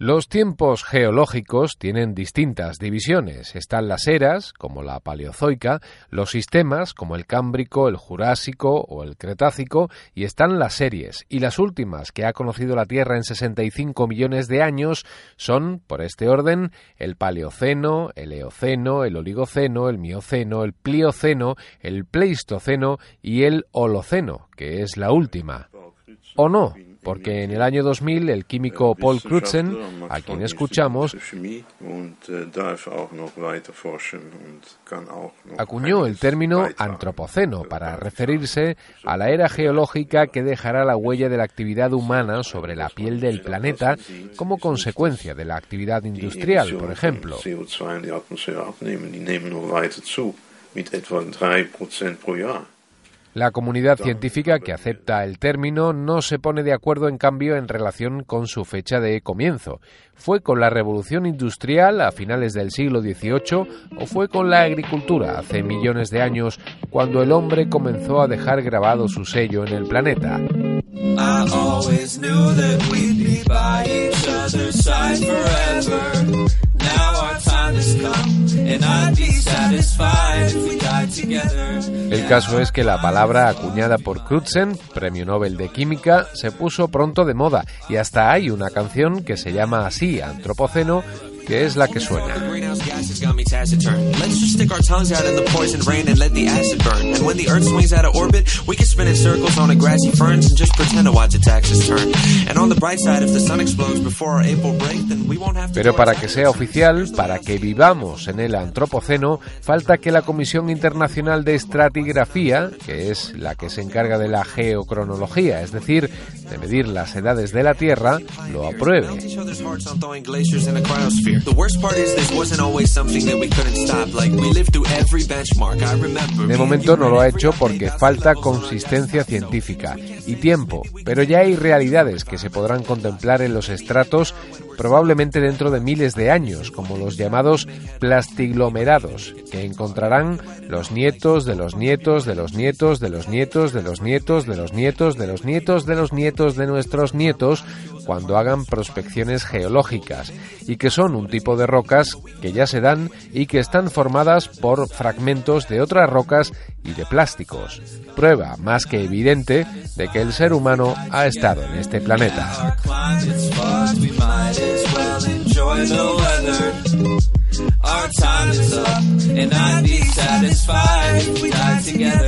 Los tiempos geológicos tienen distintas divisiones. Están las eras, como la paleozoica, los sistemas, como el cámbrico, el jurásico o el cretácico, y están las series. Y las últimas que ha conocido la Tierra en 65 millones de años son, por este orden, el paleoceno, el eoceno, el oligoceno, el mioceno, el plioceno, el pleistoceno y el holoceno, que es la última. ¿O no? Porque en el año 2000 el químico Paul Crutzen, a quien escuchamos, acuñó el término antropoceno para referirse a la era geológica que dejará la huella de la actividad humana sobre la piel del planeta como consecuencia de la actividad industrial, por ejemplo. La comunidad científica que acepta el término no se pone de acuerdo, en cambio, en relación con su fecha de comienzo. ¿Fue con la revolución industrial a finales del siglo XVIII o fue con la agricultura hace millones de años cuando el hombre comenzó a dejar grabado su sello en el planeta? El caso es que la palabra acuñada por Crutzen, premio Nobel de Química, se puso pronto de moda y hasta hay una canción que se llama así, Antropoceno, que es la que suena when the earth swings out of orbit, we can spin in circles on the grassy ferns and just pretend to watch its axis turn. And on the bright side, if the sun explodes before our April break, then we won't have to... Pero para que sea oficial, para que vivamos en el Antropoceno, falta que la Comisión Internacional de Estratigrafía, que es la que se encarga de la geocronología, es decir, de medir las edades de la Tierra, lo apruebe. De momento no lo ha hecho porque falta consistencia científica y tiempo, pero ya hay realidades que se podrán contemplar en los estratos probablemente dentro de miles de años, como los llamados plastiglomerados, que encontrarán los nietos de los nietos de los nietos de los nietos de los nietos de los nietos de los nietos de los nietos de nuestros nietos cuando hagan prospecciones geológicas, y que son un tipo de rocas que ya se dan y que están formadas por fragmentos de otras rocas y de plásticos. Prueba más que evidente de que el ser humano ha estado en este planeta. we might as well enjoy the weather. Our time is up, and I'd be satisfied if we died together.